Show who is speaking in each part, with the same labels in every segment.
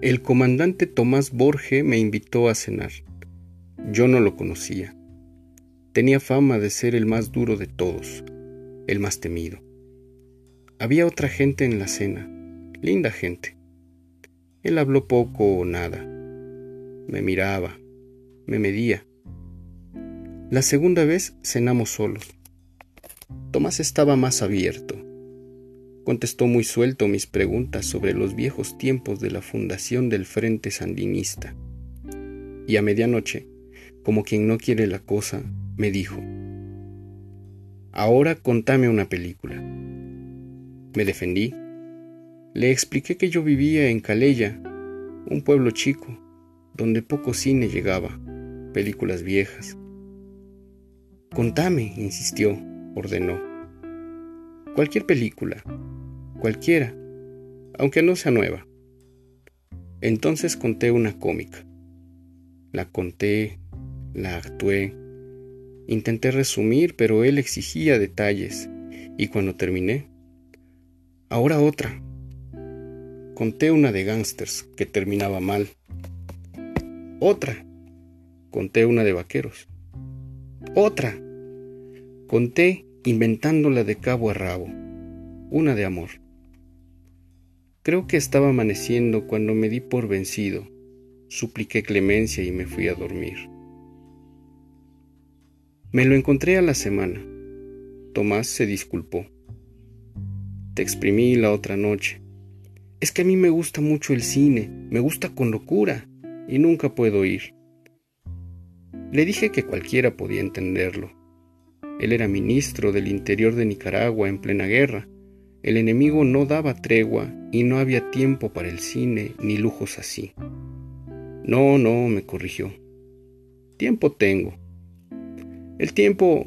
Speaker 1: El comandante Tomás Borge me invitó a cenar. Yo no lo conocía. Tenía fama de ser el más duro de todos, el más temido. Había otra gente en la cena, linda gente. Él habló poco o nada. Me miraba, me medía. La segunda vez cenamos solos. Tomás estaba más abierto contestó muy suelto mis preguntas sobre los viejos tiempos de la fundación del Frente Sandinista. Y a medianoche, como quien no quiere la cosa, me dijo, Ahora contame una película. Me defendí. Le expliqué que yo vivía en Calella, un pueblo chico, donde poco cine llegaba, películas viejas. Contame, insistió, ordenó. Cualquier película, cualquiera, aunque no sea nueva. Entonces conté una cómica. La conté, la actué, intenté resumir, pero él exigía detalles, y cuando terminé, ahora otra. Conté una de gángsters que terminaba mal. Otra. Conté una de vaqueros. Otra. Conté inventándola de cabo a rabo. Una de amor. Creo que estaba amaneciendo cuando me di por vencido, supliqué clemencia y me fui a dormir. Me lo encontré a la semana. Tomás se disculpó. Te exprimí la otra noche. Es que a mí me gusta mucho el cine, me gusta con locura, y nunca puedo ir. Le dije que cualquiera podía entenderlo. Él era ministro del Interior de Nicaragua en plena guerra, el enemigo no daba tregua y no había tiempo para el cine ni lujos así. No, no, me corrigió. Tiempo tengo. El tiempo...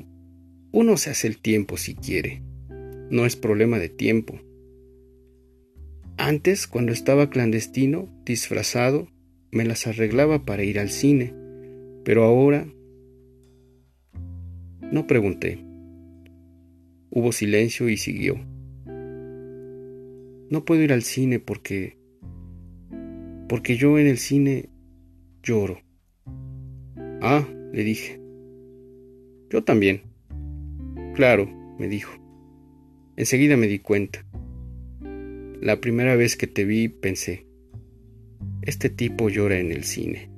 Speaker 1: Uno se hace el tiempo si quiere. No es problema de tiempo. Antes, cuando estaba clandestino, disfrazado, me las arreglaba para ir al cine, pero ahora... No pregunté. Hubo silencio y siguió. No puedo ir al cine porque... porque yo en el cine lloro. Ah, le dije. Yo también. Claro, me dijo. Enseguida me di cuenta. La primera vez que te vi pensé, este tipo llora en el cine.